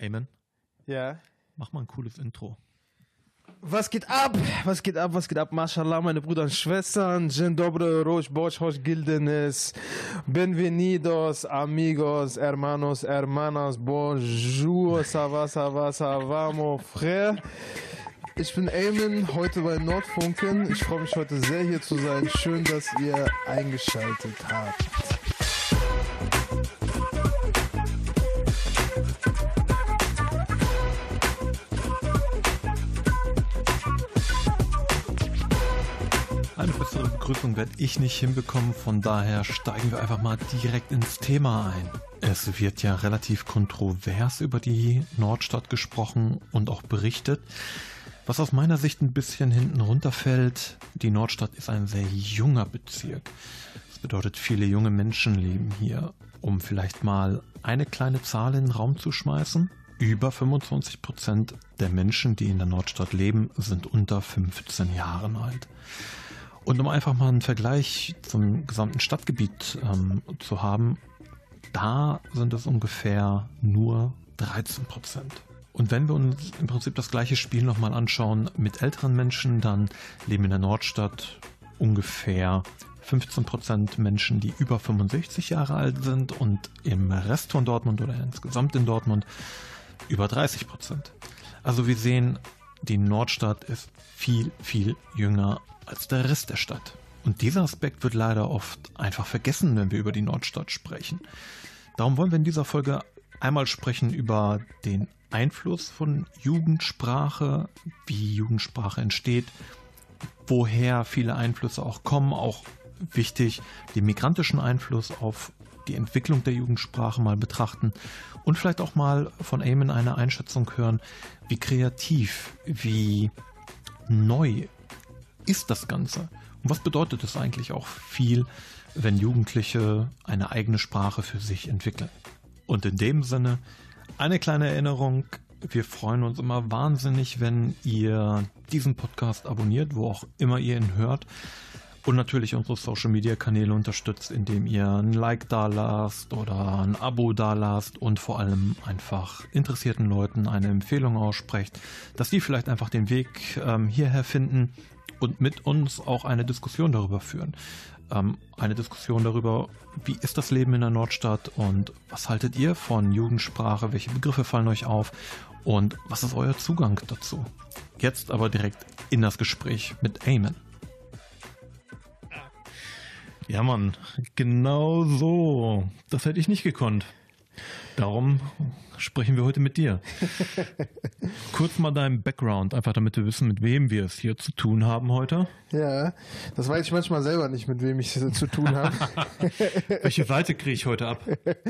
Amen. Ja. Mach mal ein cooles Intro. Was geht ab? Was geht ab? Was geht ab? Mashallah, meine Brüder und Schwestern. Dzień dobry, Rosh Bosch, Hoş Gildenes. Bienvenidos, amigos, hermanos, hermanas. Bonjour, ça va, ça va, ça va, mon frère. Ich bin Eamon, heute bei Nordfunken. Ich freue mich heute sehr hier zu sein. Schön, dass ihr eingeschaltet habt. Begrüßung werde ich nicht hinbekommen, von daher steigen wir einfach mal direkt ins Thema ein. Es wird ja relativ kontrovers über die Nordstadt gesprochen und auch berichtet. Was aus meiner Sicht ein bisschen hinten runterfällt, die Nordstadt ist ein sehr junger Bezirk. Das bedeutet, viele junge Menschen leben hier. Um vielleicht mal eine kleine Zahl in den Raum zu schmeißen. Über 25 Prozent der Menschen, die in der Nordstadt leben, sind unter 15 Jahren alt. Und um einfach mal einen Vergleich zum gesamten Stadtgebiet ähm, zu haben, da sind es ungefähr nur 13 Prozent. Und wenn wir uns im Prinzip das gleiche Spiel nochmal anschauen mit älteren Menschen, dann leben in der Nordstadt ungefähr 15 Prozent Menschen, die über 65 Jahre alt sind und im Rest von Dortmund oder insgesamt in Dortmund über 30 Prozent. Also wir sehen, die Nordstadt ist viel, viel jünger als der Rest der Stadt. Und dieser Aspekt wird leider oft einfach vergessen, wenn wir über die Nordstadt sprechen. Darum wollen wir in dieser Folge einmal sprechen über den Einfluss von Jugendsprache, wie Jugendsprache entsteht, woher viele Einflüsse auch kommen, auch wichtig, den migrantischen Einfluss auf die Entwicklung der Jugendsprache mal betrachten und vielleicht auch mal von Eamon eine Einschätzung hören, wie kreativ, wie neu ist das Ganze? Und was bedeutet es eigentlich auch viel, wenn Jugendliche eine eigene Sprache für sich entwickeln? Und in dem Sinne eine kleine Erinnerung. Wir freuen uns immer wahnsinnig, wenn ihr diesen Podcast abonniert, wo auch immer ihr ihn hört. Und natürlich unsere Social Media Kanäle unterstützt, indem ihr ein Like da lasst oder ein Abo da lasst und vor allem einfach interessierten Leuten eine Empfehlung aussprecht, dass die vielleicht einfach den Weg ähm, hierher finden und mit uns auch eine Diskussion darüber führen. Ähm, eine Diskussion darüber, wie ist das Leben in der Nordstadt und was haltet ihr von Jugendsprache, welche Begriffe fallen euch auf und was ist euer Zugang dazu? Jetzt aber direkt in das Gespräch mit Eamon. Ja, Mann, genau so. Das hätte ich nicht gekonnt. Darum sprechen wir heute mit dir. Kurz mal dein Background, einfach damit wir wissen, mit wem wir es hier zu tun haben heute. Ja, das weiß ich manchmal selber nicht, mit wem ich es zu tun habe. welche Seite kriege ich heute ab?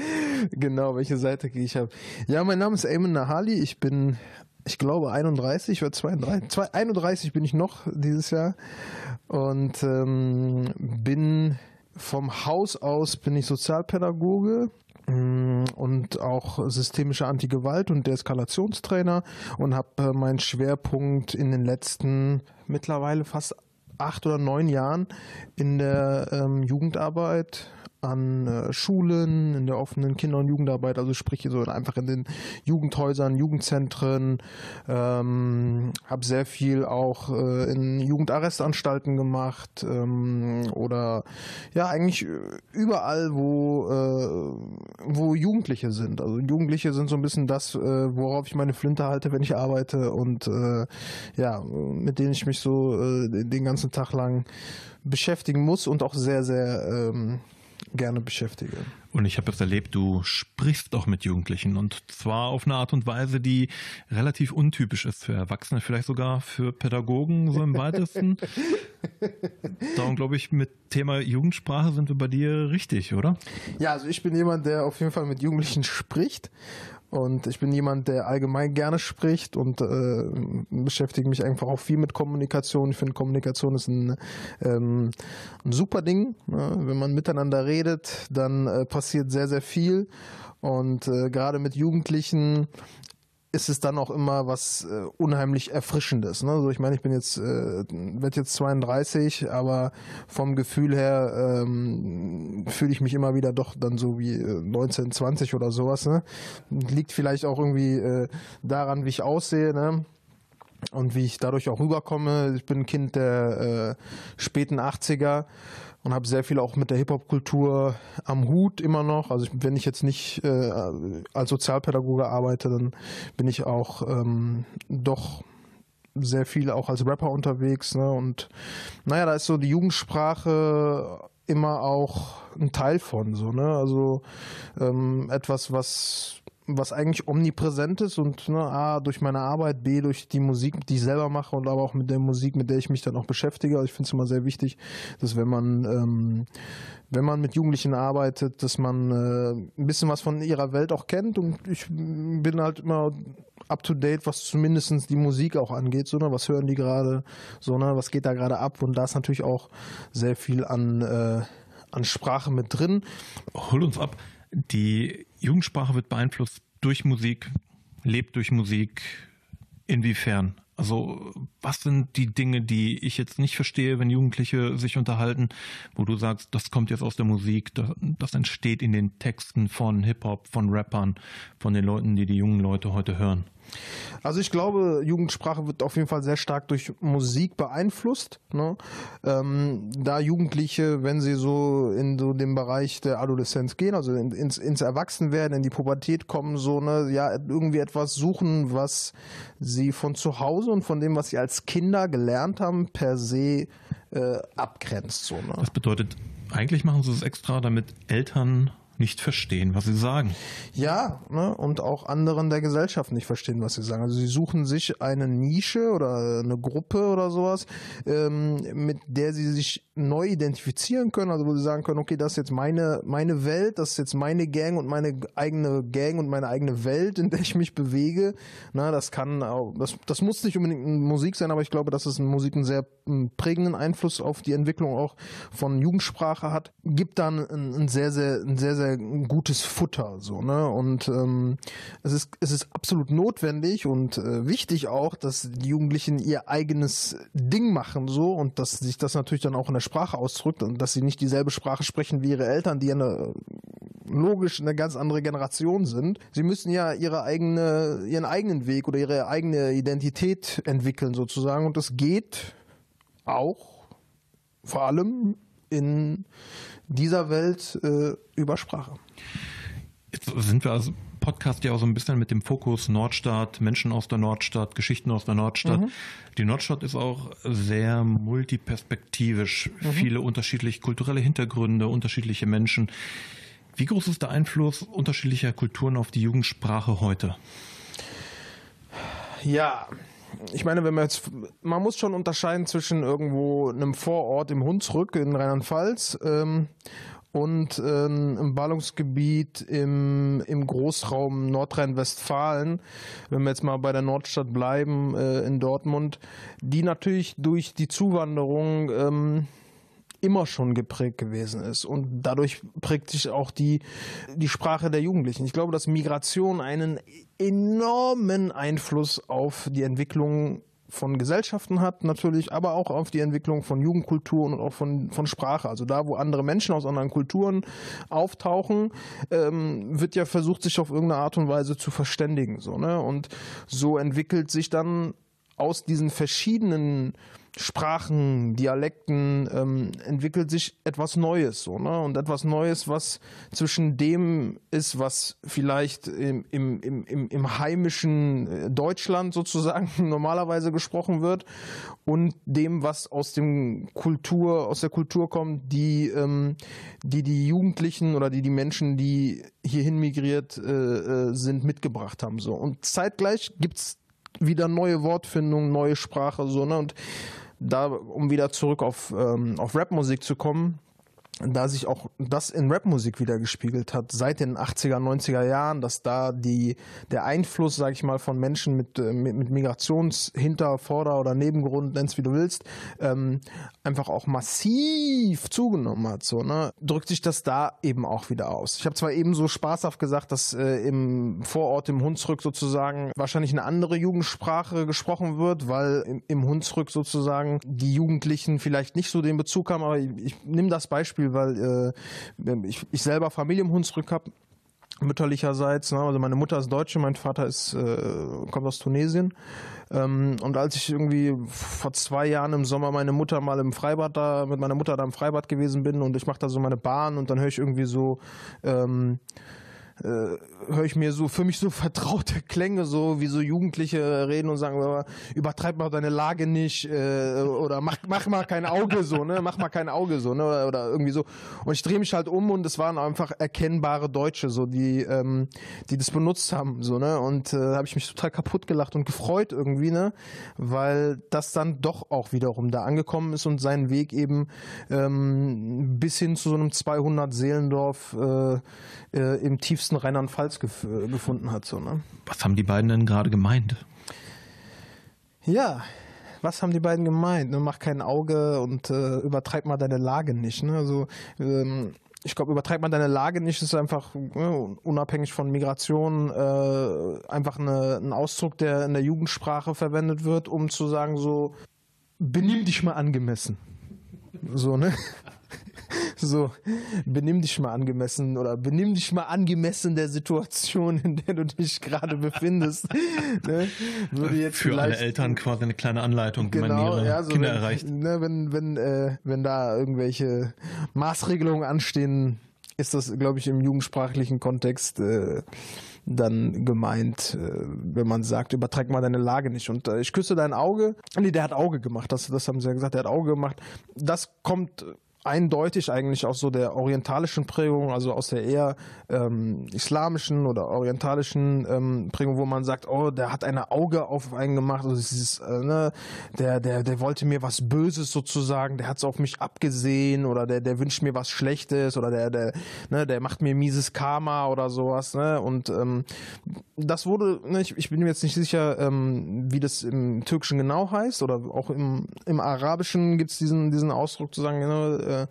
genau, welche Seite kriege ich ab? Ja, mein Name ist Eamon Nahali. Ich bin, ich glaube, 31 oder 32. 31 bin ich noch dieses Jahr und ähm, bin vom Haus aus bin ich Sozialpädagoge und auch systemische Antigewalt und Deeskalationstrainer und habe äh, meinen Schwerpunkt in den letzten mittlerweile fast acht oder neun Jahren in der ähm, Jugendarbeit an äh, Schulen, in der offenen Kinder- und Jugendarbeit, also sprich so einfach in den Jugendhäusern, Jugendzentren, ähm, habe sehr viel auch äh, in Jugendarrestanstalten gemacht ähm, oder ja eigentlich überall, wo äh, wo Jugendliche sind. Also Jugendliche sind so ein bisschen das, äh, worauf ich meine Flinte halte, wenn ich arbeite und äh, ja, mit denen ich mich so äh, den ganzen Tag lang beschäftigen muss und auch sehr, sehr ähm, gerne beschäftige. Und ich habe es erlebt, du sprichst auch mit Jugendlichen und zwar auf eine Art und Weise, die relativ untypisch ist für Erwachsene, vielleicht sogar für Pädagogen so im weitesten. Darum glaube ich, mit Thema Jugendsprache sind wir bei dir richtig, oder? Ja, also ich bin jemand, der auf jeden Fall mit Jugendlichen spricht und ich bin jemand, der allgemein gerne spricht und äh, beschäftige mich einfach auch viel mit Kommunikation. Ich finde, Kommunikation ist ein, ähm, ein super Ding. Ne? Wenn man miteinander redet, dann äh, passiert sehr, sehr viel. Und äh, gerade mit Jugendlichen ist es dann auch immer was äh, unheimlich Erfrischendes. Ne? Also ich meine, ich bin jetzt, äh, werde jetzt 32, aber vom Gefühl her ähm, fühle ich mich immer wieder doch dann so wie äh, 19, 20 oder sowas. Ne? Liegt vielleicht auch irgendwie äh, daran, wie ich aussehe. Ne? und wie ich dadurch auch rüberkomme. Ich bin ein Kind der äh, späten 80er und habe sehr viel auch mit der Hip-Hop-Kultur am Hut immer noch. Also wenn ich jetzt nicht äh, als Sozialpädagoge arbeite, dann bin ich auch ähm, doch sehr viel auch als Rapper unterwegs. Ne? Und naja, da ist so die Jugendsprache immer auch ein Teil von so, ne? Also ähm, etwas, was was eigentlich omnipräsent ist und ne, A, durch meine Arbeit, B, durch die Musik, die ich selber mache und aber auch mit der Musik, mit der ich mich dann auch beschäftige. Also ich finde es immer sehr wichtig, dass wenn man, ähm, wenn man mit Jugendlichen arbeitet, dass man äh, ein bisschen was von ihrer Welt auch kennt und ich bin halt immer up to date, was zumindest die Musik auch angeht, so, ne, was hören die gerade, so, ne, was geht da gerade ab und da ist natürlich auch sehr viel an, äh, an Sprache mit drin. Hol uns ab. Die Jugendsprache wird beeinflusst durch Musik, lebt durch Musik. Inwiefern? Also was sind die Dinge, die ich jetzt nicht verstehe, wenn Jugendliche sich unterhalten, wo du sagst, das kommt jetzt aus der Musik, das, das entsteht in den Texten von Hip-Hop, von Rappern, von den Leuten, die die jungen Leute heute hören? Also ich glaube, Jugendsprache wird auf jeden Fall sehr stark durch Musik beeinflusst. Ne? Ähm, da Jugendliche, wenn sie so in so den Bereich der Adoleszenz gehen, also in, ins, ins Erwachsenwerden, in die Pubertät kommen, so ne, ja irgendwie etwas suchen, was sie von zu Hause und von dem, was sie als Kinder gelernt haben, per se äh, abgrenzt. So, ne? Das bedeutet, eigentlich machen sie es extra, damit Eltern nicht verstehen, was sie sagen. Ja, ne? und auch anderen der Gesellschaft nicht verstehen, was sie sagen. Also sie suchen sich eine Nische oder eine Gruppe oder sowas, ähm, mit der sie sich neu identifizieren können, also wo sie sagen können, okay, das ist jetzt meine, meine Welt, das ist jetzt meine Gang und meine eigene Gang und meine eigene Welt, in der ich mich bewege. Na, das kann auch, das, das muss nicht unbedingt Musik sein, aber ich glaube, dass es in Musik einen sehr prägenden Einfluss auf die Entwicklung auch von Jugendsprache hat. Gibt dann ein, ein sehr, sehr, ein sehr, sehr gutes Futter, so, ne? Und ähm, es ist, es ist absolut notwendig und äh, wichtig auch, dass die Jugendlichen ihr eigenes Ding machen, so, und dass sich das natürlich dann auch in der Sprache ausdrückt und dass sie nicht dieselbe Sprache sprechen wie ihre Eltern, die eine logisch eine ganz andere Generation sind. Sie müssen ja ihre eigene, ihren eigenen Weg oder ihre eigene Identität entwickeln sozusagen und das geht auch vor allem in dieser Welt äh, über Sprache. Jetzt sind wir also Podcast ja auch so ein bisschen mit dem Fokus Nordstadt, Menschen aus der Nordstadt, Geschichten aus der Nordstadt. Mhm. Die Nordstadt ist auch sehr multiperspektivisch, mhm. viele unterschiedliche kulturelle Hintergründe, unterschiedliche Menschen. Wie groß ist der Einfluss unterschiedlicher Kulturen auf die Jugendsprache heute? Ja, ich meine, wenn man jetzt, man muss schon unterscheiden zwischen irgendwo einem Vorort im Hunsrück in Rheinland-Pfalz ähm, und äh, im Ballungsgebiet im, im Großraum Nordrhein-Westfalen, wenn wir jetzt mal bei der Nordstadt bleiben, äh, in Dortmund, die natürlich durch die Zuwanderung ähm, immer schon geprägt gewesen ist. Und dadurch prägt sich auch die, die Sprache der Jugendlichen. Ich glaube, dass Migration einen enormen Einfluss auf die Entwicklung von Gesellschaften hat natürlich, aber auch auf die Entwicklung von Jugendkulturen und auch von, von Sprache. Also da, wo andere Menschen aus anderen Kulturen auftauchen, ähm, wird ja versucht, sich auf irgendeine Art und Weise zu verständigen. So, ne? Und so entwickelt sich dann aus diesen verschiedenen Sprachen, Dialekten ähm, entwickelt sich etwas Neues so, ne? Und etwas Neues, was zwischen dem ist, was vielleicht im, im, im, im heimischen äh, Deutschland sozusagen normalerweise gesprochen wird und dem, was aus dem Kultur, aus der Kultur kommt, die, ähm, die die Jugendlichen oder die die Menschen, die hierhin migriert äh, äh sind, mitgebracht haben. So. Und zeitgleich gibt's wieder neue Wortfindungen, neue Sprache, so, ne? Und da, um wieder zurück auf, ähm, auf Rapmusik zu kommen, da sich auch das in Rapmusik wieder gespiegelt hat, seit den 80er, 90er Jahren, dass da die, der Einfluss, sag ich mal, von Menschen mit, äh, mit, mit Migrationshinter-, Vorder- oder Nebengrund, nenn's wie du willst, ähm, einfach auch massiv zugenommen hat, so, ne, drückt sich das da eben auch wieder aus. Ich habe zwar eben so spaßhaft gesagt, dass äh, im Vorort, im Hunsrück sozusagen wahrscheinlich eine andere Jugendsprache gesprochen wird, weil im, im Hunsrück sozusagen die Jugendlichen vielleicht nicht so den Bezug haben, aber ich, ich nehme das Beispiel Beispiel, weil äh, ich, ich selber Familie im Hunsrück habe, mütterlicherseits. Ne? Also meine Mutter ist Deutsche, mein Vater ist, äh, kommt aus Tunesien. Ähm, und als ich irgendwie vor zwei Jahren im Sommer meine Mutter mal im Freibad da, mit meiner Mutter da im Freibad gewesen bin und ich mache da so meine Bahn und dann höre ich irgendwie so ähm, äh, höre ich mir so für mich so vertraute Klänge, so wie so Jugendliche reden und sagen, übertreib mal deine Lage nicht äh, oder mach, mach mal kein Auge so, ne, mach mal kein Auge so, ne, oder, oder irgendwie so. Und ich drehe mich halt um und es waren einfach erkennbare Deutsche, so die, ähm, die das benutzt haben, so ne, und äh, habe ich mich total kaputt gelacht und gefreut irgendwie, ne, weil das dann doch auch wiederum da angekommen ist und seinen Weg eben ähm, bis hin zu so einem 200 Seelendorf äh, äh, im tiefsten Rheinland-Pfalz gef äh, gefunden hat. So, ne? Was haben die beiden denn gerade gemeint? Ja, was haben die beiden gemeint? Ne? Mach kein Auge und äh, übertreib mal deine Lage nicht. Ne? Also ähm, ich glaube, übertreib mal deine Lage nicht, ist einfach ne, unabhängig von Migration äh, einfach eine, ein Ausdruck, der in der Jugendsprache verwendet wird, um zu sagen, so benimm dich mal angemessen. So, ne? so, benimm dich mal angemessen oder benimm dich mal angemessen der Situation, in der du dich gerade befindest. ne? Würde jetzt Für alle Eltern quasi eine kleine Anleitung, genau, wie man ihre ja, so Kinder wenn, erreicht. Ne, wenn, wenn, äh, wenn da irgendwelche Maßregelungen anstehen, ist das, glaube ich, im jugendsprachlichen Kontext äh, dann gemeint, äh, wenn man sagt, übertreib mal deine Lage nicht. Und äh, ich küsse dein Auge. Nee, der hat Auge gemacht. Das, das haben sie ja gesagt, der hat Auge gemacht. Das kommt eindeutig eigentlich aus so der orientalischen Prägung, also aus der eher ähm, islamischen oder orientalischen ähm, Prägung, wo man sagt, oh, der hat ein Auge auf einen gemacht, also dieses, äh, ne, der, der, der wollte mir was Böses sozusagen, der hat es auf mich abgesehen oder der, der wünscht mir was Schlechtes oder der, der, ne, der macht mir mieses Karma oder sowas, ne? Und ähm, das wurde, ne, ich, ich bin mir jetzt nicht sicher, ähm, wie das im Türkischen genau heißt oder auch im, im Arabischen gibt's diesen, diesen Ausdruck zu sagen, ne, Instagram.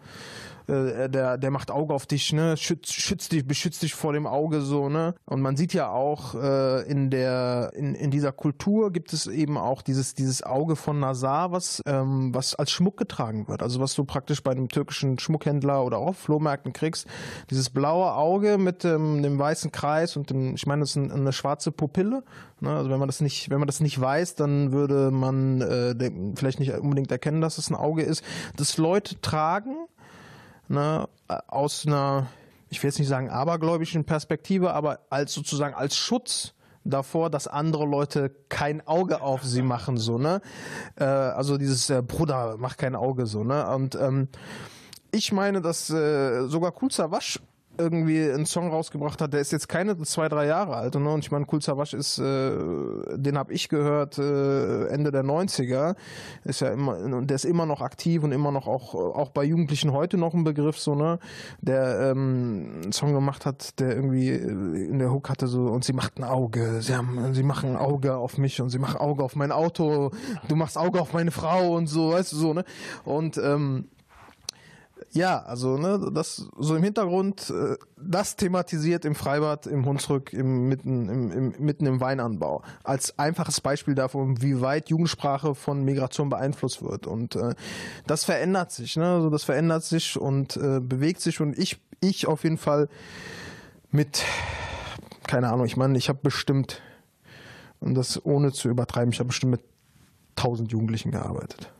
Äh, äh, der, der macht Auge auf dich, ne, schützt, schützt dich, beschützt dich vor dem Auge so, ne. Und man sieht ja auch äh, in der, in, in dieser Kultur gibt es eben auch dieses, dieses Auge von Nazar, was, ähm, was als Schmuck getragen wird. Also was du praktisch bei einem türkischen Schmuckhändler oder auch Flohmärkten kriegst. Dieses blaue Auge mit ähm, dem weißen Kreis und dem, ich meine, das ist ein, eine schwarze Pupille. Ne? Also wenn man das nicht, wenn man das nicht weiß, dann würde man äh, vielleicht nicht unbedingt erkennen, dass es ein Auge ist. Das Leute tragen, ne, aus einer, ich will jetzt nicht sagen abergläubischen Perspektive, aber als sozusagen als Schutz davor, dass andere Leute kein Auge auf sie machen, so, ne? Äh, also dieses äh, Bruder, mach kein Auge, so, ne? Und ähm, ich meine, dass äh, sogar Kulzawasch irgendwie einen Song rausgebracht hat, der ist jetzt keine zwei, drei Jahre alt. Ne? Und ich meine, Cool Savage ist, äh, den habe ich gehört äh, Ende der 90er. Ist ja immer, und der ist immer noch aktiv und immer noch auch, auch bei Jugendlichen heute noch ein Begriff, so, ne? Der ähm, einen Song gemacht hat, der irgendwie äh, in der Hook hatte so, und sie macht ein Auge, sie haben, sie machen ein Auge auf mich und sie machen Auge auf mein Auto, du machst Auge auf meine Frau und so, weißt du so, ne? Und ähm, ja, also ne, das so im Hintergrund, äh, das thematisiert im Freibad, im Hunsrück, im, mitten, im, im, mitten im Weinanbau. Als einfaches Beispiel davon, wie weit Jugendsprache von Migration beeinflusst wird. Und äh, das verändert sich, ne? Also das verändert sich und äh, bewegt sich und ich, ich auf jeden Fall mit, keine Ahnung, ich meine, ich habe bestimmt, und das ohne zu übertreiben, ich habe bestimmt mit tausend Jugendlichen gearbeitet.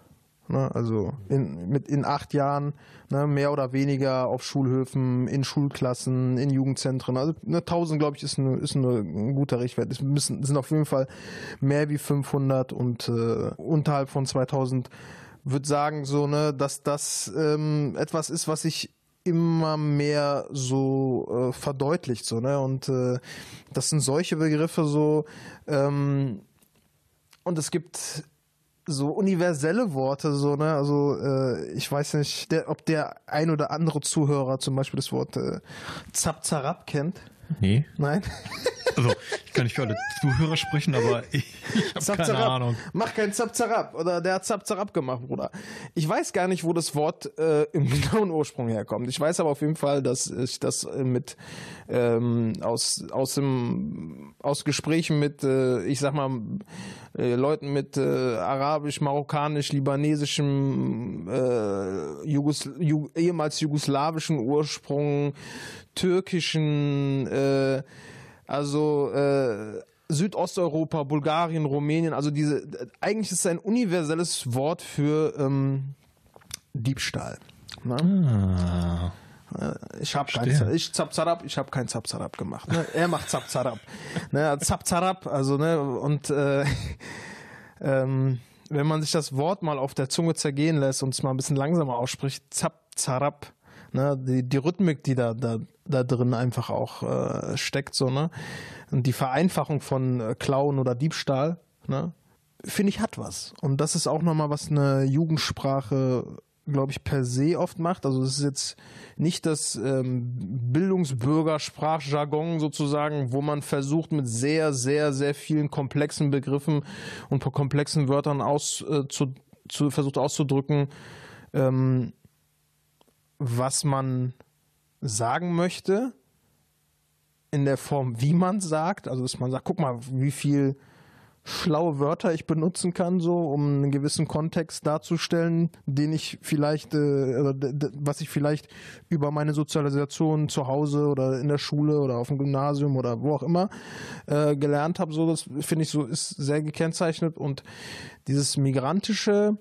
Ne, also in, mit in acht Jahren ne, mehr oder weniger auf Schulhöfen, in Schulklassen, in Jugendzentren. Also ne, 1000, glaube ich, ist, eine, ist eine, ein guter Richtwert. Es müssen, sind auf jeden Fall mehr wie 500 und äh, unterhalb von 2000 würde sagen so, ne, dass das ähm, etwas ist, was sich immer mehr so äh, verdeutlicht so ne und äh, das sind solche Begriffe so ähm, und es gibt so universelle Worte, so, ne? Also äh, ich weiß nicht, der, ob der ein oder andere Zuhörer zum Beispiel das Wort äh, Zap Zarab kennt. Nee. Nein? Also, ich kann nicht für alle Zuhörer sprechen, aber ich, ich habe keine Zarab. Ahnung. Mach kein Zap Zarab. Oder der hat Zap Zarab gemacht, Bruder. Ich weiß gar nicht, wo das Wort äh, im genauen Ursprung herkommt. Ich weiß aber auf jeden Fall, dass ich das äh, mit ähm, aus, aus, dem, aus Gesprächen mit, äh, ich sag mal, äh, Leuten mit äh, arabisch, marokkanisch, libanesischem, äh, Jugos Ju ehemals jugoslawischen Ursprung, türkischen, äh, also äh, Südosteuropa, Bulgarien, Rumänien, also diese, eigentlich ist es ein universelles Wort für ähm, Diebstahl. Ne? Ah, Ich habe kein, ich Zapzarab, ich habe kein Zapzarab gemacht. Ne? Er macht Zapzarab. ne? Zapzarab, also ne und äh, ähm, wenn man sich das Wort mal auf der Zunge zergehen lässt und es mal ein bisschen langsamer ausspricht, Zapzarab, ne? die, die Rhythmik, die da, da, da drin einfach auch äh, steckt, so, ne? Und die Vereinfachung von äh, Klauen oder Diebstahl, ne? finde ich, hat was. Und das ist auch nochmal, was eine Jugendsprache, glaube ich, per se oft macht. Also es ist jetzt nicht das ähm, Bildungsbürgersprachjargon sozusagen, wo man versucht, mit sehr, sehr, sehr vielen komplexen Begriffen und komplexen Wörtern aus, äh, zu, zu, versucht auszudrücken, ähm, was man sagen möchte, in der Form, wie man sagt. Also, dass man sagt, guck mal, wie viel schlaue Wörter ich benutzen kann, so um einen gewissen Kontext darzustellen, den ich vielleicht, äh, was ich vielleicht über meine Sozialisation zu Hause oder in der Schule oder auf dem Gymnasium oder wo auch immer äh, gelernt habe. So, das finde ich so ist sehr gekennzeichnet und dieses migrantische,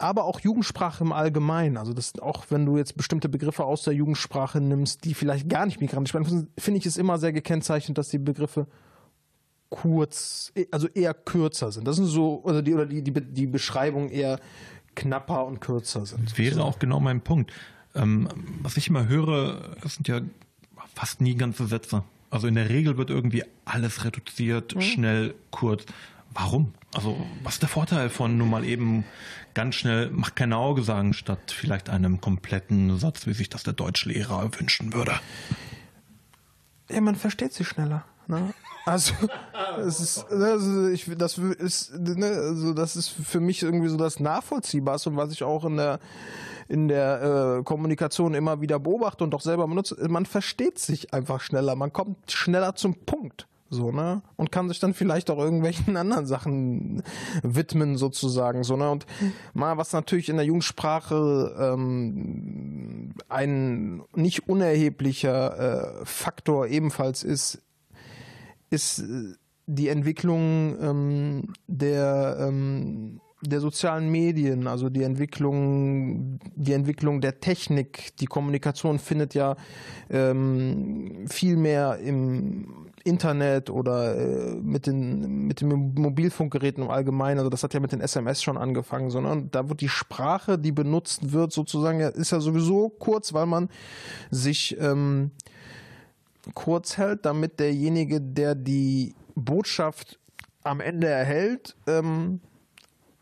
aber auch Jugendsprache im Allgemeinen. Also das auch wenn du jetzt bestimmte Begriffe aus der Jugendsprache nimmst, die vielleicht gar nicht migrantisch sind, finde ich es immer sehr gekennzeichnet, dass die Begriffe kurz, also eher kürzer sind. Das sind so, oder die, oder die, die, die Beschreibungen eher knapper und kürzer sind. wäre auch genau mein Punkt. Ähm, was ich immer höre, es sind ja fast nie ganze Sätze. Also in der Regel wird irgendwie alles reduziert, Mhm. schnell, kurz. Warum? Also was ist der Vorteil von nur mal eben ganz schnell, mach keine Auge sagen, statt vielleicht einem kompletten Satz, wie sich das der Deutschlehrer wünschen würde? Ja, man versteht sie schneller. Ne? Also, es ist, also ich, das ist, ne, also das ist für mich irgendwie so das Nachvollziehbarste und was ich auch in der in der äh, Kommunikation immer wieder beobachte und auch selber benutze. Man versteht sich einfach schneller, man kommt schneller zum Punkt. So, ne? Und kann sich dann vielleicht auch irgendwelchen anderen Sachen widmen, sozusagen. So, ne? Und mal, was natürlich in der Jugendsprache ähm, ein nicht unerheblicher äh, Faktor ebenfalls ist, ist äh, die Entwicklung ähm, der, ähm, der sozialen Medien, also die Entwicklung, die Entwicklung der Technik, die Kommunikation findet ja ähm, viel mehr im Internet oder äh, mit den mit den Mobilfunkgeräten im Allgemeinen, also das hat ja mit den SMS schon angefangen, sondern da wird die Sprache, die benutzt wird, sozusagen, ist ja sowieso kurz, weil man sich ähm, kurz hält, damit derjenige, der die Botschaft am Ende erhält, ähm,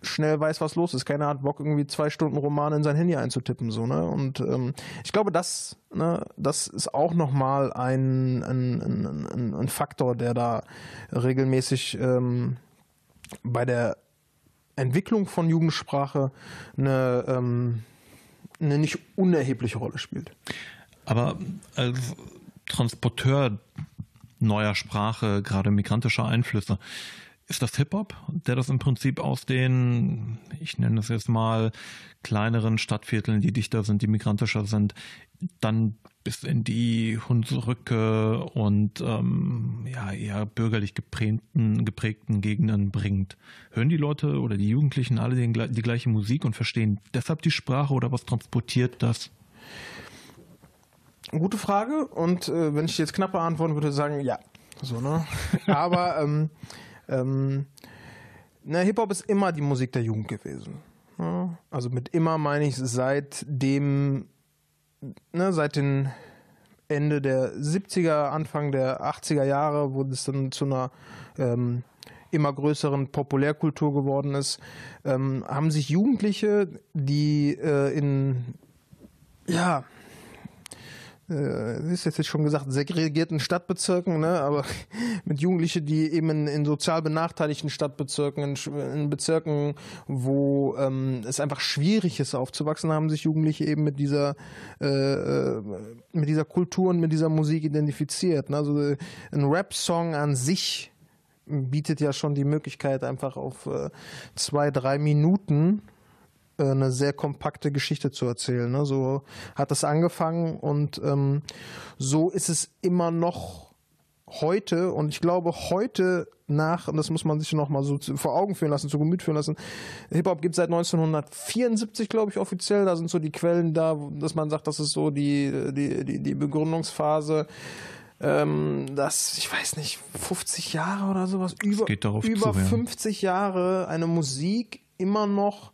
schnell weiß, was los ist. Keiner hat Bock, irgendwie zwei Stunden Roman in sein Handy einzutippen. So, ne? Und ähm, ich glaube, das, ne, das ist auch nochmal ein, ein, ein, ein, Faktor, der da regelmäßig ähm, bei der Entwicklung von Jugendsprache eine, ähm, eine nicht unerhebliche Rolle spielt. Aber als Transporteur neuer Sprache, gerade migrantischer Einflüsse, ist das Hip-Hop, der das im Prinzip aus den, ich nenne es jetzt mal, kleineren Stadtvierteln, die dichter sind, die migrantischer sind, dann bis in die Hunsrücke und ähm, ja, eher bürgerlich geprägten, geprägten Gegenden bringt. Hören die Leute oder die Jugendlichen alle den, die gleiche Musik und verstehen deshalb die Sprache oder was transportiert das? Gute Frage. Und äh, wenn ich jetzt knapp beantworten würde, sagen ja. So, ne? Aber ähm, ähm, na, Hip-Hop ist immer die Musik der Jugend gewesen. Ne? Also mit immer meine ich seit dem, ne, seit den Ende der 70er, Anfang der 80er Jahre wurde es dann zu einer ähm, immer größeren Populärkultur geworden ist, ähm, haben sich Jugendliche, die äh, in ja äh, ist jetzt schon gesagt, segregierten Stadtbezirken, ne? aber mit Jugendlichen, die eben in, in sozial benachteiligten Stadtbezirken, in, in Bezirken, wo ähm, es einfach schwierig ist aufzuwachsen, haben sich Jugendliche eben mit dieser, äh, äh mit dieser Kultur und mit dieser Musik identifiziert. Ne? Also äh, ein Rap-Song an sich bietet ja schon die Möglichkeit, einfach auf äh, zwei, drei Minuten eine sehr kompakte Geschichte zu erzählen. Ne? So hat es angefangen und ähm, so ist es immer noch heute und ich glaube heute nach, und das muss man sich noch mal so vor Augen führen lassen, zu Gemüt führen lassen. Hip-Hop gibt es seit 1974, glaube ich, offiziell. Da sind so die Quellen da, dass man sagt, das ist so die, die, die, die Begründungsphase. Ähm, das, ich weiß nicht, 50 Jahre oder sowas, über, über zu, 50 Jahre eine Musik immer noch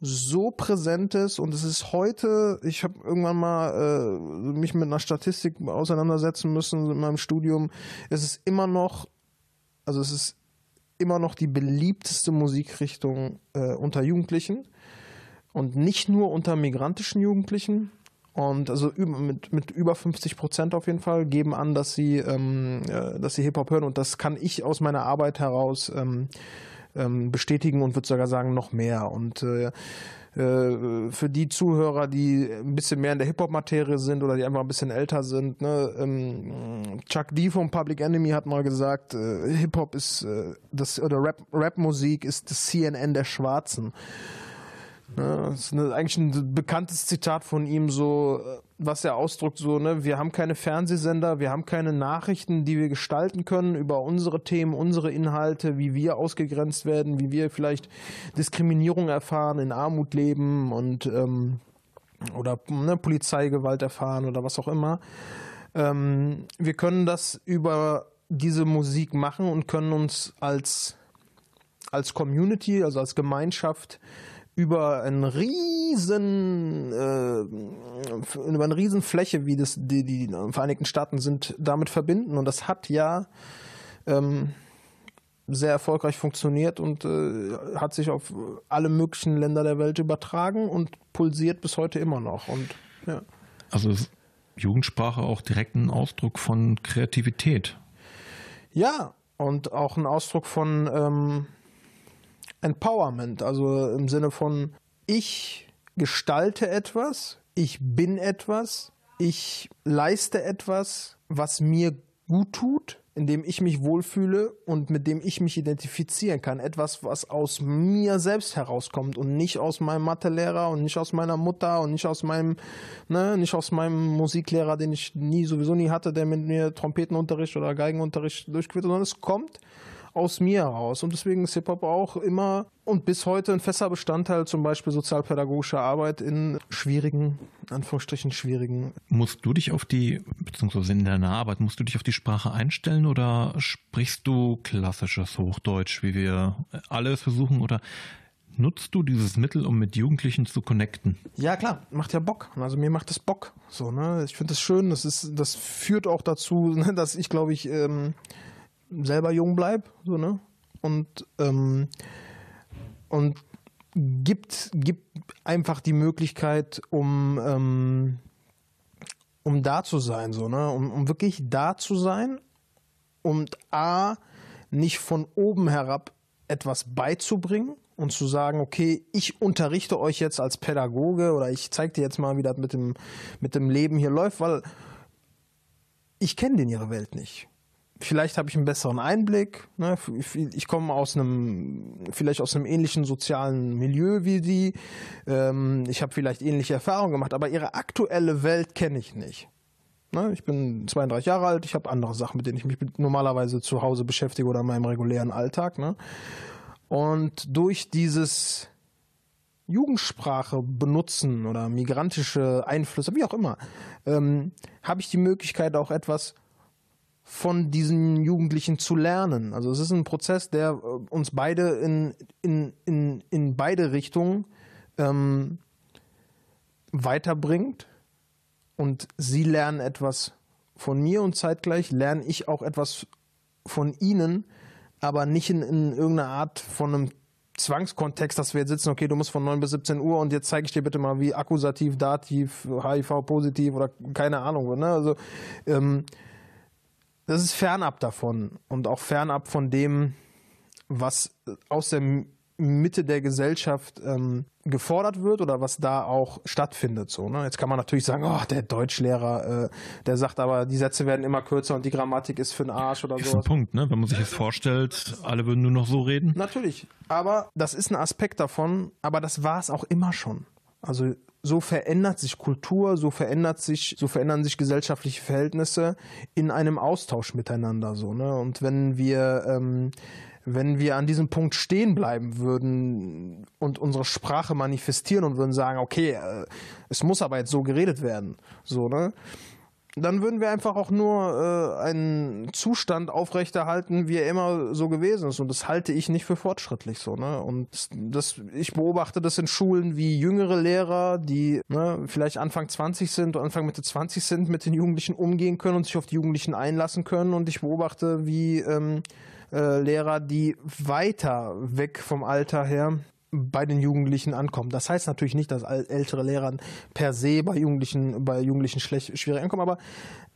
so präsent ist und es ist heute, ich habe irgendwann mal äh, mich mit einer Statistik auseinandersetzen müssen in meinem Studium, es ist immer noch, also es ist immer noch die beliebteste Musikrichtung äh, unter Jugendlichen und nicht nur unter migrantischen Jugendlichen. Und also mit, mit über 50 Prozent auf jeden Fall geben an, dass sie, ähm, äh, dass sie Hip-Hop hören. Und das kann ich aus meiner Arbeit heraus ähm, ähm, bestätigen und würde sogar sagen, noch mehr. Und äh, äh, für die Zuhörer, die ein bisschen mehr in der Hip-Hop-Materie sind oder die einfach ein bisschen älter sind, ne, ähm, Chuck D vom Public Enemy hat mal gesagt, äh, Hip-Hop ist äh, das oder Rap, Rap-Musik ist das CNN der Schwarzen. Ne, das ist eigentlich ein bekanntes Zitat von ihm, so was er ausdrückt, so, ne, wir haben keine Fernsehsender, wir haben keine Nachrichten, die wir gestalten können über unsere Themen, unsere Inhalte, wie wir ausgegrenzt werden, wie wir vielleicht Diskriminierung erfahren, in Armut leben und ähm, oder ne, Polizeigewalt erfahren oder was auch immer. Ähm, wir können das über diese Musik machen und können uns als, als Community, also als Gemeinschaft über einen riesen äh, über eine riesen Fläche, wie das die, die Vereinigten Staaten sind, damit verbinden und das hat ja ähm, sehr erfolgreich funktioniert und äh, hat sich auf alle möglichen Länder der Welt übertragen und pulsiert bis heute immer noch und ja. Also Jugendsprache auch direkt ein Ausdruck von Kreativität. Ja, und auch ein Ausdruck von ähm, Empowerment, also im Sinne von ich gestalte etwas, ich bin etwas, ich leiste etwas, was mir gut tut, indem ich mich wohlfühle und mit dem ich mich identifizieren kann. Etwas, was aus mir selbst herauskommt und nicht aus meinem Mathelehrer und nicht aus meiner Mutter und nicht aus meinem, ne, nicht aus meinem Musiklehrer, den ich nie sowieso nie hatte, der mit mir Trompetenunterricht oder Geigenunterricht durchgeführt sondern es kommt aus mir heraus. Und deswegen ist Hip-Hop auch immer und bis heute ein fester Bestandteil zum Beispiel sozialpädagogischer Arbeit in schwierigen, Anführungsstrichen schwierigen. Musst du dich auf die, beziehungsweise in deiner Arbeit, musst du dich auf die Sprache einstellen oder sprichst du klassisches Hochdeutsch, wie wir alle versuchen, oder nutzt du dieses Mittel, um mit Jugendlichen zu connecten? Ja, klar, macht ja Bock. Also mir macht das Bock. So, ne? Ich finde das schön. Das ist, das führt auch dazu, dass ich, glaube ich, ähm, selber jung bleib, so, ne? Und, ähm, und gibt, gibt einfach die Möglichkeit, um, ähm, um da zu sein, so, ne? Um, um wirklich da zu sein und A, nicht von oben herab etwas beizubringen und zu sagen, okay, ich unterrichte euch jetzt als Pädagoge oder ich zeige dir jetzt mal, wie das mit dem, mit dem Leben hier läuft, weil ich kenne den ihre Welt nicht vielleicht habe ich einen besseren Einblick. Ne? Ich komme aus einem, vielleicht aus einem ähnlichen sozialen Milieu wie die. Ähm, ich habe vielleicht ähnliche Erfahrungen gemacht, aber ihre aktuelle Welt kenne ich nicht. Ne? Ich bin 32 Jahre alt, ich habe andere Sachen, mit denen ich mich normalerweise zu Hause beschäftige oder in meinem regulären Alltag. Ne? Und durch dieses Jugendsprache benutzen oder migrantische Einflüsse, wie auch immer, ähm, habe ich die Möglichkeit auch etwas von diesen Jugendlichen zu lernen. Also es ist ein Prozess, der äh, uns beide in, in, in, in beide Richtungen ähm, weiterbringt. Und sie lernen etwas von mir und zeitgleich lerne ich auch etwas von ihnen, aber nicht in, in irgendeiner Art von einem Zwangskontext, dass wir jetzt sitzen, okay, du musst von 9 bis 17 Uhr und jetzt zeige ich dir bitte mal, wie Akkusativ, Dativ, HIV-positiv oder keine Ahnung. Ne? Also ähm, das ist fernab davon und auch fernab von dem, was aus der Mitte der Gesellschaft ähm, gefordert wird oder was da auch stattfindet. So, ne? Jetzt kann man natürlich sagen, oh, der Deutschlehrer, äh, der sagt aber, die Sätze werden immer kürzer und die Grammatik ist für den Arsch oder so. Ist ein Punkt, ne? Wenn man sich jetzt vorstellt, alle würden nur noch so reden. Natürlich. Aber das ist ein Aspekt davon, aber das war es auch immer schon. Also so verändert sich Kultur, so verändert sich, so verändern sich gesellschaftliche Verhältnisse in einem Austausch miteinander. So, ne? Und wenn wir ähm, wenn wir an diesem Punkt stehen bleiben würden und unsere Sprache manifestieren und würden sagen, okay, äh, es muss aber jetzt so geredet werden, so, ne? Dann würden wir einfach auch nur äh, einen Zustand aufrechterhalten, wie er immer so gewesen ist. Und das halte ich nicht für fortschrittlich so, ne? Und das, ich beobachte das in Schulen wie jüngere Lehrer, die ne, vielleicht Anfang 20 sind oder Anfang Mitte 20 sind, mit den Jugendlichen umgehen können und sich auf die Jugendlichen einlassen können. Und ich beobachte, wie ähm, äh, Lehrer, die weiter weg vom Alter her bei den Jugendlichen ankommen. Das heißt natürlich nicht, dass ältere Lehrer per se bei Jugendlichen, bei Jugendlichen schlecht, schwierig ankommen, aber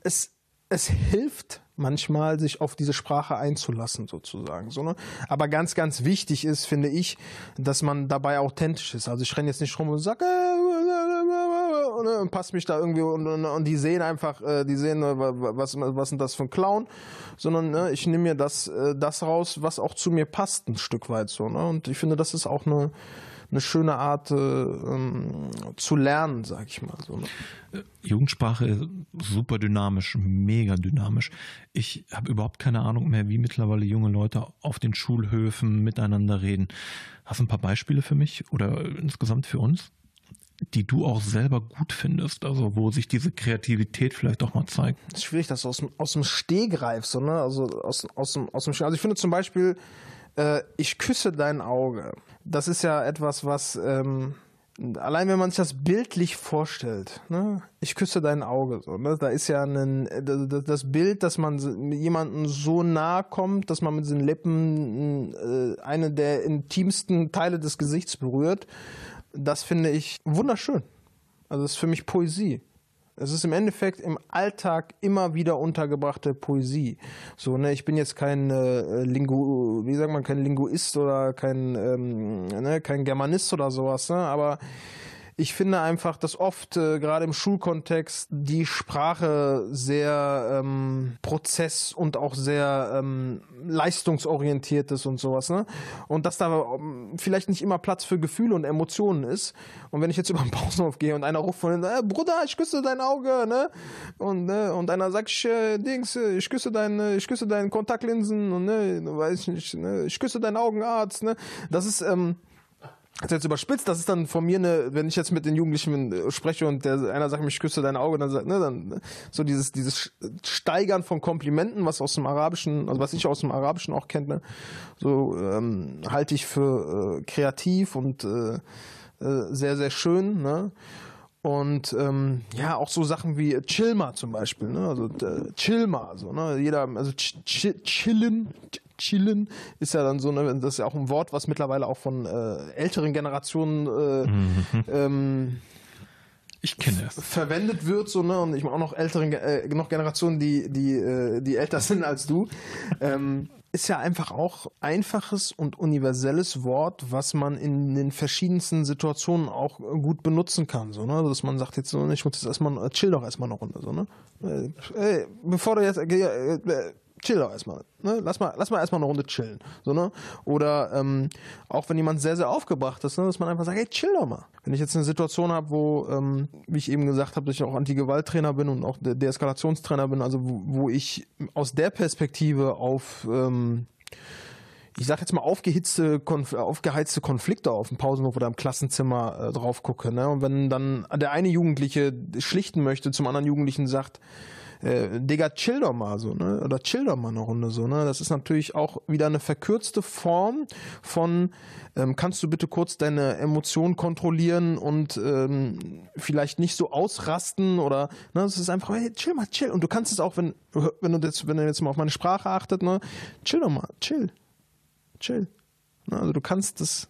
es, es hilft manchmal, sich auf diese Sprache einzulassen, sozusagen. So, ne? Aber ganz, ganz wichtig ist, finde ich, dass man dabei authentisch ist. Also ich renne jetzt nicht rum und sage, äh, und, und passe mich da irgendwie und, und, und, die sehen einfach, äh, die sehen, äh, was, was ist das für ein Clown, sondern ne, ich nehme mir das, äh, das raus, was auch zu mir passt, ein Stück weit so. Ne? Und ich finde, das ist auch eine eine schöne Art äh, ähm, zu lernen, sag ich mal so. Ne? Jugendsprache ist super dynamisch, mega dynamisch. Ich habe überhaupt keine Ahnung mehr, wie mittlerweile junge Leute auf den Schulhöfen miteinander reden. Hast du ein paar Beispiele für mich oder insgesamt für uns? Die du auch selber gut findest, also wo sich diese Kreativität vielleicht auch mal zeigt? Das ist schwierig, das aus dem, aus dem Stehgreif, so, ne? Also aus, aus, dem, aus dem Also ich finde zum Beispiel, äh, ich küsse dein Auge. Das ist ja etwas, was ähm, allein wenn man sich das bildlich vorstellt, ne? ich küsse dein Auge, so, ne? da ist ja ein, das Bild, dass man jemandem so nahe kommt, dass man mit den Lippen äh, eine der intimsten Teile des Gesichts berührt, das finde ich wunderschön. Also das ist für mich Poesie. Es ist im Endeffekt im Alltag immer wieder untergebrachte Poesie. So, ne, ich bin jetzt kein äh, Lingu, wie sagt man, kein Linguist oder kein, ähm, ne, kein Germanist oder sowas, ne, aber ich finde einfach, dass oft äh, gerade im Schulkontext die Sprache sehr ähm, prozess- und auch sehr ähm, leistungsorientiert ist und sowas. Ne? Und dass da ähm, vielleicht nicht immer Platz für Gefühle und Emotionen ist. Und wenn ich jetzt über den Pausenhof gehe und einer ruft von äh, Bruder, ich küsse dein Auge, ne? Und, ne? und einer sagt, ich, äh, Dings, äh, ich küsse deine, ich küsse deine Kontaktlinsen und ne, weiß ich nicht, ne? ich küsse deinen Augenarzt, ne? Das ist, ähm, ist jetzt überspitzt, das ist dann von mir eine, wenn ich jetzt mit den Jugendlichen äh, spreche und der einer sagt, ich küsse dein Auge, dann sagt, ne, dann so dieses dieses Steigern von Komplimenten, was aus dem Arabischen, also was ich aus dem Arabischen auch kenne, so ähm, halte ich für äh, kreativ und äh, äh, sehr sehr schön, ne? Und ähm, ja, auch so Sachen wie Chilma zum Beispiel, ne? Also äh, Chilma, so, ne? Jeder, also ch ch chillen, chillen ist ja dann so, ne, das ist ja auch ein Wort, was mittlerweile auch von äh, älteren Generationen äh, mhm. ähm, ich kenne es. verwendet wird so ne und ich meine auch noch älteren äh, noch Generationen die die äh, die älter sind als du ähm, ist ja einfach auch einfaches und universelles Wort, was man in den verschiedensten Situationen auch gut benutzen kann. So, ne? Dass man sagt jetzt so, ich muss jetzt erstmal, chill doch erstmal eine Runde. So, ne? Äh, bevor du jetzt, äh, äh, chill doch erstmal. Ne? Lass mal, lass mal erstmal eine Runde chillen. So, ne? Oder ähm, auch wenn jemand sehr, sehr aufgebracht ist, ne? dass man einfach sagt, hey, chill doch mal. Wenn ich jetzt eine Situation habe, wo, ähm, wie ich eben gesagt habe, dass ich auch Anti-Gewalt-Trainer bin und auch Deeskalationstrainer bin, also wo, wo, ich aus der Perspektive auf ähm, ich sag jetzt mal, aufgehitzte, konf aufgeheizte Konflikte auf dem Pausenhof oder im Klassenzimmer äh, drauf gucke. Ne? Und wenn dann der eine Jugendliche schlichten möchte, zum anderen Jugendlichen sagt, äh, Digga, chill doch mal so, ne? Oder chill doch mal eine Runde so, ne? Das ist natürlich auch wieder eine verkürzte Form von ähm, kannst du bitte kurz deine Emotionen kontrollieren und ähm, vielleicht nicht so ausrasten oder ne, das ist einfach, hey, chill mal, chill. Und du kannst es auch, wenn, wenn du jetzt, wenn du jetzt mal auf meine Sprache achtet, ne, chill doch mal, chill. chill. Ne, also du kannst das,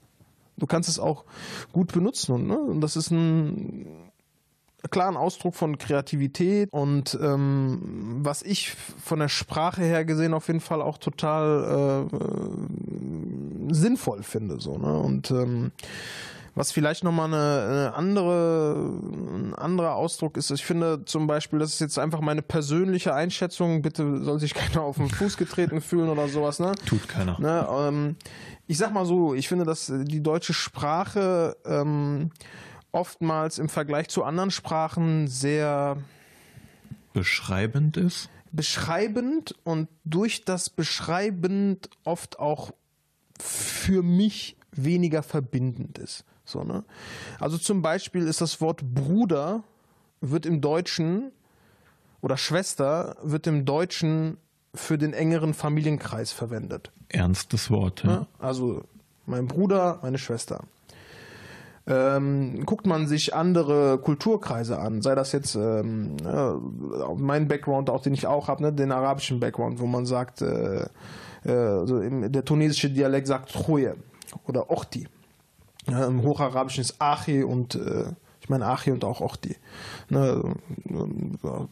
du kannst es auch gut benutzen und, ne? und das ist ein klaren Ausdruck von Kreativität und ähm, was ich von der Sprache her gesehen auf jeden Fall auch total äh, sinnvoll finde. So, ne? Und ähm, was vielleicht nochmal eine, eine andere, ein anderer Ausdruck ist, ich finde zum Beispiel, das ist jetzt einfach meine persönliche Einschätzung, bitte soll sich keiner auf den Fuß getreten fühlen oder sowas, ne? Tut keiner. Ne, ähm, ich sag mal so, ich finde, dass die deutsche Sprache ähm, oftmals im Vergleich zu anderen Sprachen sehr beschreibend ist. Beschreibend und durch das Beschreibend oft auch für mich weniger verbindend ist. So, ne? Also zum Beispiel ist das Wort Bruder wird im Deutschen oder Schwester wird im Deutschen für den engeren Familienkreis verwendet. Ernstes Wort. Ja. Also mein Bruder, meine Schwester. Ähm, guckt man sich andere Kulturkreise an, sei das jetzt ähm, äh, mein Background, auch den ich auch habe, ne, den arabischen Background, wo man sagt, äh, äh, also im, der tunesische Dialekt sagt Troje oder Ochti. Ja, Im Hocharabischen ist Achi und äh, ich meine Achi und auch Ochti. Ne,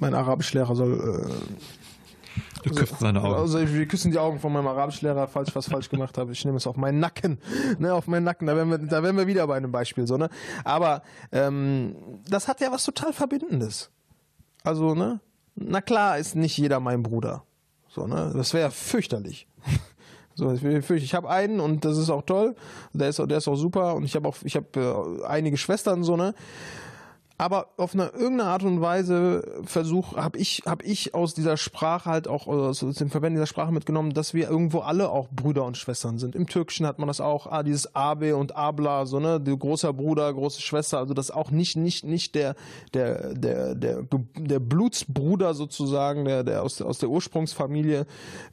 mein Arabischlehrer soll küsst also, seine Augen. Also wir küssen die Augen von meinem Arabischlehrer, falls ich was falsch gemacht habe. Ich nehme es auf meinen Nacken. Ne, auf meinen Nacken. Da wären wir, da wären wir wieder bei einem Beispiel. So, ne? Aber ähm, das hat ja was total Verbindendes. Also, ne? Na klar ist nicht jeder mein Bruder. So, ne? Das wäre fürchterlich. So, ich, ich habe einen und das ist auch toll. Der ist, der ist auch super und ich habe auch, ich habe äh, einige Schwestern so ne aber auf eine irgendeine Art und Weise versuch, habe ich, hab ich aus dieser Sprache halt auch, aus dem Verwenden dieser Sprache mitgenommen, dass wir irgendwo alle auch Brüder und Schwestern sind. Im Türkischen hat man das auch, ah, dieses Abe und Abla, so, ne, großer Bruder, große Schwester, also das auch nicht, nicht, nicht der, der, der, der, der Blutsbruder sozusagen, der, der aus, aus der Ursprungsfamilie,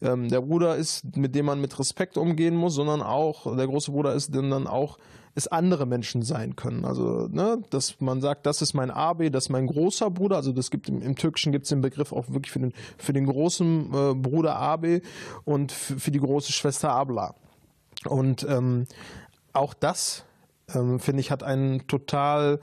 ähm, der Bruder ist, mit dem man mit Respekt umgehen muss, sondern auch, der große Bruder ist, dann auch es andere Menschen sein können. Also, ne, dass man sagt, das ist mein Abi, das ist mein großer Bruder. Also das gibt im, im Türkischen gibt es den Begriff auch wirklich für den, für den großen äh, Bruder Abi und für, die große Schwester Abla. Und ähm, auch das ähm, finde ich, hat einen total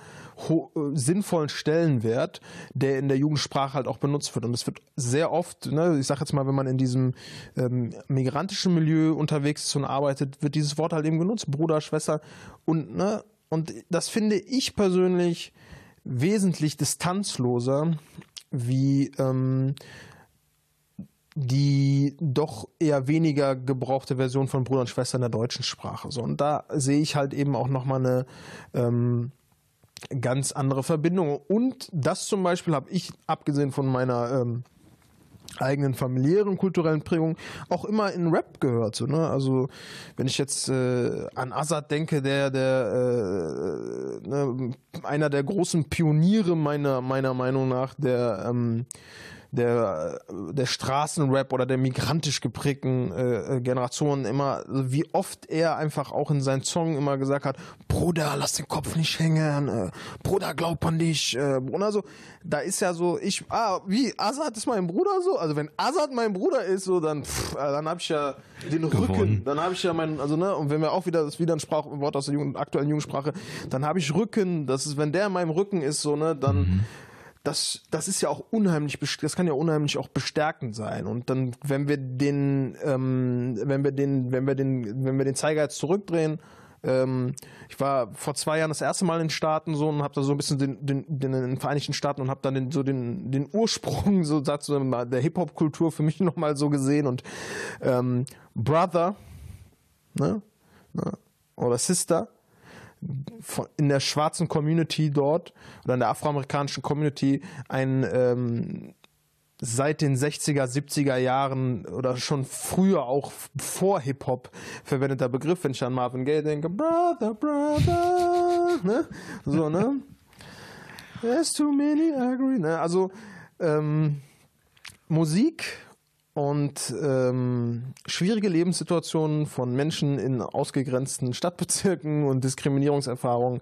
äh, sinnvollen Stellenwert, der in der Jugendsprache halt auch benutzt wird. Und es wird sehr oft, ne, ich sage jetzt mal, wenn man in diesem ähm, migrantischen Milieu unterwegs ist und arbeitet, wird dieses Wort halt eben genutzt, Bruder, Schwester. Und, ne, und das finde ich persönlich wesentlich distanzloser wie ähm, die doch eher weniger gebrauchte Version von Bruder und Schwester in der deutschen Sprache. So, und da sehe ich halt eben auch nochmal eine ähm, ganz andere Verbindung. Und das zum Beispiel habe ich, abgesehen von meiner ähm, eigenen familiären kulturellen Prägung auch immer in Rap gehört. So, ne? Also wenn ich jetzt äh, an Azad denke, der der äh, ne, einer der großen Pioniere meiner meiner Meinung nach der ähm, der, der Straßenrap oder der migrantisch geprägten äh, Generation immer, wie oft er einfach auch in seinen Song immer gesagt hat, Bruder, lass den Kopf nicht hängen, äh, Bruder, glaub an dich. Äh, und also, da ist ja so, ich, ah, wie, Azad ist mein Bruder so? Also wenn Azad mein Bruder ist, so, dann, pff, äh, dann habe ich ja den Gewonnen. Rücken, dann habe ich ja meinen, also ne, und wenn wir auch wieder, das ist wieder ein Sprachwort aus der Jugend, aktuellen Jugendsprache, dann habe ich Rücken, das ist, wenn der in meinem Rücken ist, so, ne, dann, mhm das, das ist ja auch unheimlich, das kann ja unheimlich auch bestärkend sein. Und dann, wenn wir den, ähm, wenn wir den, wenn wir den, wenn wir den Zeiger jetzt zurückdrehen, ähm, ich war vor zwei Jahren das erste Mal in den Staaten so und habe da so ein bisschen den, den, den, den Vereinigten Staaten und habe dann den, so den, den Ursprung so, so der Hip-Hop-Kultur für mich nochmal so gesehen und ähm, Brother, ne, ne, oder Sister, in der schwarzen Community dort oder in der afroamerikanischen Community ein ähm, seit den 60er, 70er Jahren oder schon früher auch vor Hip-Hop verwendeter Begriff, wenn ich an Marvin Gaye denke, Brother, Brother, ne? So, ne? There's too many agree, ne? Also, ähm, Musik und ähm, schwierige Lebenssituationen von Menschen in ausgegrenzten Stadtbezirken und Diskriminierungserfahrungen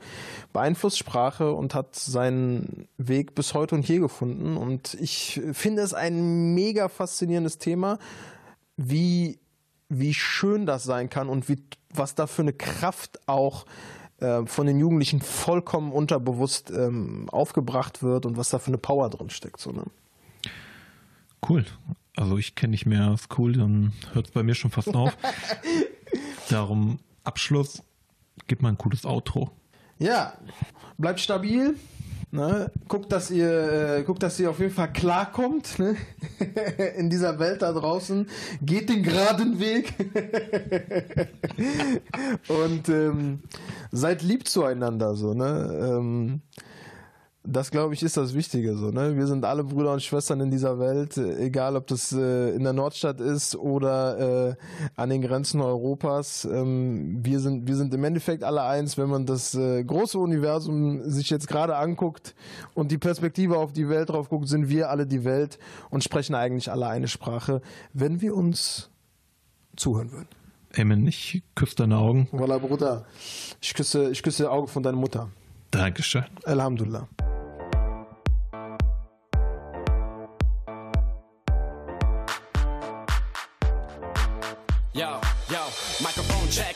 beeinflusst Sprache und hat seinen Weg bis heute und hier gefunden. Und ich finde es ein mega faszinierendes Thema, wie wie schön das sein kann und wie, was da für eine Kraft auch äh, von den Jugendlichen vollkommen unterbewusst ähm, aufgebracht wird und was da für eine Power drin steckt. So, ne? Cool. Also ich kenne nicht mehr als cool, dann hört es bei mir schon fast auf. Darum Abschluss, gib mal ein cooles Outro. Ja, bleibt stabil. Ne? Guckt, dass ihr, äh, guckt, dass ihr auf jeden Fall klarkommt ne? in dieser Welt da draußen. Geht den geraden Weg und ähm, seid lieb zueinander. So, ne? Ähm, das glaube ich ist das Wichtige so, ne? Wir sind alle Brüder und Schwestern in dieser Welt, egal ob das äh, in der Nordstadt ist oder äh, an den Grenzen Europas. Ähm, wir sind wir sind im Endeffekt alle eins, wenn man das äh, große Universum sich jetzt gerade anguckt und die Perspektive auf die Welt drauf guckt, sind wir alle die Welt und sprechen eigentlich alle eine Sprache, wenn wir uns zuhören würden. Amen, ich küsse deine Augen. Voilà, Bruder. Ich küsse, ich küsse die Augen von deiner Mutter. Dankeschön. Alhamdulillah.